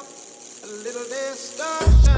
a little distortion.